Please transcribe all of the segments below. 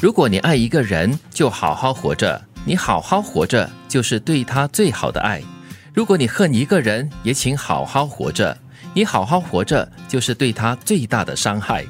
如果你爱一个人，就好好活着，你好好活着就是对他最好的爱；如果你恨一个人，也请好好活着，你好好活着就是对他最大的伤害。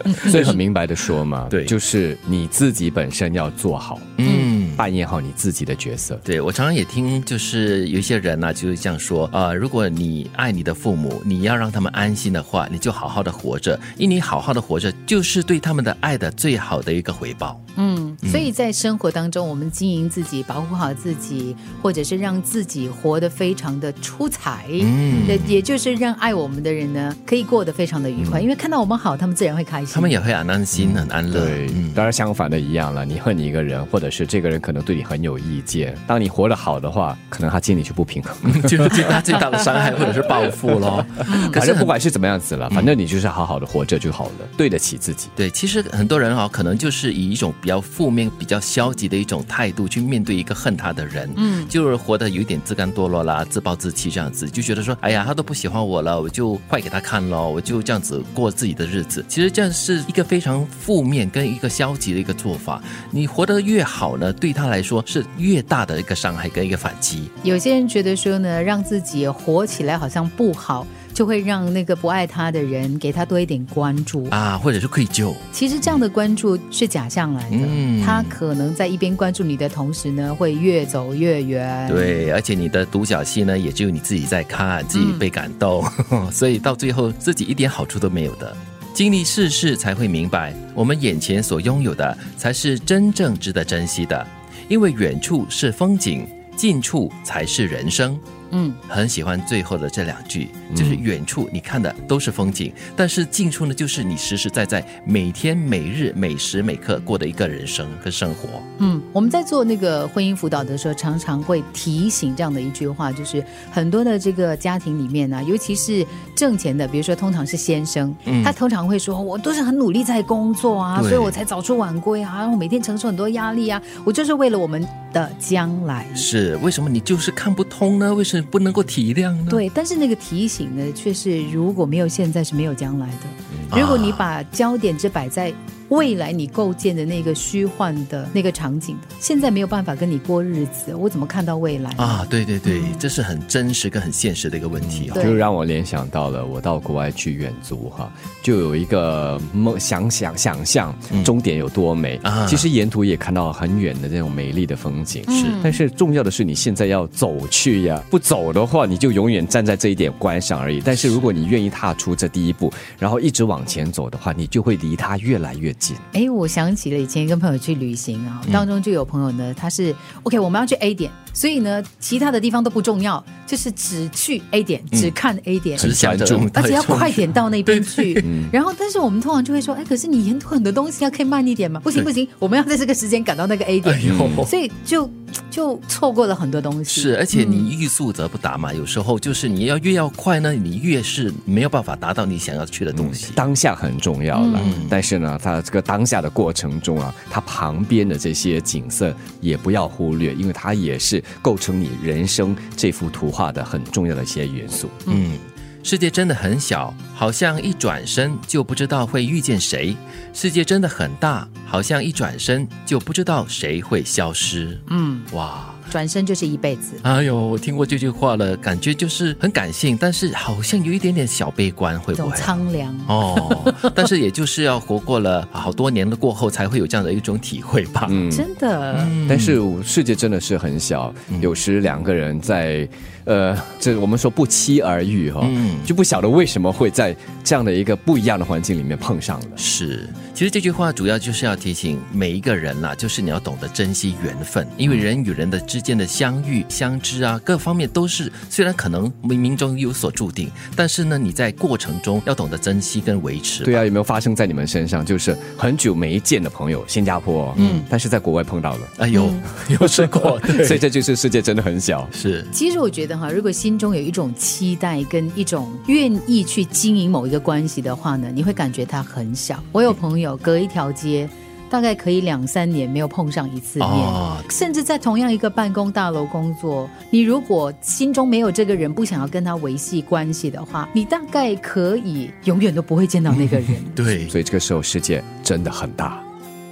所以很明白的说嘛，对。就是你自己本身要做好，嗯。扮演好你自己的角色。对，我常常也听，就是有一些人呢、就是这样说，呃，如果你爱你的父母，你要让他们安心的话，你就好好的活着，因为你好好的活着，就是对他们的爱的最好的一个回报。嗯，所以在生活当中，我们经营自己，保护好自己，或者是让自己活得非常的出彩，嗯。也也就是让爱我们的人呢，可以过得非常的愉快，因为看到我们好，他们自然会开心。他们也会很安心、很安乐。对，嗯，当然相反的一样了。你恨你一个人，或者是这个人可能对你很有意见，当你活得好的话，可能他心里就不平衡。就是对他最大的伤害或者是报复咯。可反正不管是怎么样子了，反正你就是好好的活着就好了，对得起自己。对，其实很多人哈、可能就是以一种比较负面、比较消极的一种态度去面对一个恨他的人，嗯，就是活得有一点自甘堕落啦、自暴自弃这样子，就觉得说，哎呀，他都不喜欢我了，我就坏给他看咯，我就这样子过自己的日子。其实这样是一个非常负面跟一个消极的一个做法。你活得越好呢，对他来说是越大的一个伤害跟一个反击。有些人觉得说呢，让自己活起来好像不好，就会让那个不爱他的人给他多一点关注。啊，或者是愧疚，其实这样的关注是假象来的，嗯他可能在一边关注你的同时呢，会越走越远。，对，而且你的独角戏呢，也只有你自己在看，自己被感动，所以到最后自己一点好处都没有的。经历世事才会明白，我们眼前所拥有的才是真正值得珍惜的，因为远处是风景，近处才是人生。嗯，很喜欢最后的这两句，就是远处你看的都是风景，但是近处呢，就是你实实在在每天每日每时每刻过的一个人生跟生活。嗯，我们在做那个婚姻辅导的时候，常常会提醒这样的一句话，就是很多的这个家庭里面呢、尤其是挣钱的，比如说通常是先生，他通常会说，我都是很努力在工作啊，所以我才早出晚归啊，然后每天承受很多压力啊，我就是为了我们的将来。是为什么你就是看不通呢？为什么不能够体谅呢？对，但是那个提醒呢，却是如果没有现在是没有将来的。如果你把焦点只摆在未来你构建的那个虚幻的那个场景，现在没有办法跟你过日子，我怎么看到未来？啊，对对对，这是很真实跟很现实的一个问题就让我联想到了我到国外去远足哈，就有一个梦想想想象终点有多美、啊。其实沿途也看到很远的那种美丽的风景，是，但是重要的是你现在要走去呀，不走的话你就永远站在这一点观赏而已。但是如果你愿意踏出这第一步，然后一直往前走的话，你就会离它越来越近。哎，我想起了以前跟朋友去旅行啊，嗯。当中就有朋友呢，他是 OK，我们要去 A 点，所以呢，其他的地方都不重要，就是只去 A 点，只看 A 点。只想着很专注而且要快点到那边去，嗯。然后，但是我们通常就会说，哎，可是你沿途很多东西要，可以慢一点嘛？不行不行，我们要在这个时间赶到那个 A 点，哎所以就就错过了很多东西。是，而且你欲速则不达嘛，有时候就是你要越要快呢，你越是没有办法达到你想要去的东西。当下很重要了，嗯但是呢，它这个当下的过程中啊，它旁边的这些景色也不要忽略，因为它也是构成你人生这幅图画的很重要的一些元素。嗯，世界真的很小，好像一转身就不知道会遇见谁；世界真的很大，好像一转身就不知道谁会消失。嗯，哇！转身就是一辈子。哎呦，我听过这句话了，感觉就是很感性，但是好像有一点点小悲观，会不会？苍凉，哦，但是也就是要活过了好多年了过后，才会有这样的一种体会吧。嗯，真的，但是世界真的是很小，有时两个人在，呃，这我们说不期而遇哈、嗯就不晓得为什么会在这样的一个不一样的环境里面碰上了。是，其实这句话主要就是要提醒每一个人啦，就是你要懂得珍惜缘分，因为人与人的之间的相遇、相知啊，各方面都是虽然可能冥冥中有所注定，但是呢，你在过程中要懂得珍惜跟维持。对啊，有没有发生在你们身上？就是很久没见的朋友，新加坡，嗯，但是在国外碰到了，哎呦，有试过，对所以这就是世界真的很小。是其实我觉得哈，如果心中有一种期待跟一种愿意去经营某一个关系的话呢，你会感觉它很小。我有朋友隔一条街，大概可以两三年没有碰上一次面。哦，甚至在同样一个办公大楼工作，你如果心中没有这个人，不想要跟他维系关系的话，你大概可以永远都不会见到那个人。对，所以这个时候世界真的很大。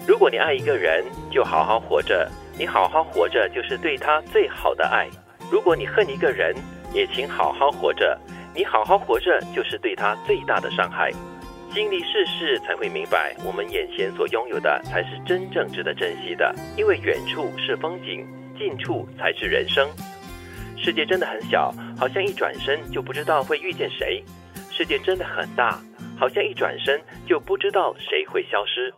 如果你爱一个人，就好好活着，你好好活着就是对他最好的爱；如果你恨一个人，也请好好活着，你好好活着就是对他最大的伤害。经历世事，才会明白，我们眼前所拥有的才是真正值得珍惜的。因为远处是风景，近处才是人生。世界真的很小，好像一转身就不知道会遇见谁；世界真的很大，好像一转身就不知道谁会消失。